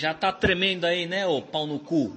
Já tá tremendo aí, né, ô pau no cu?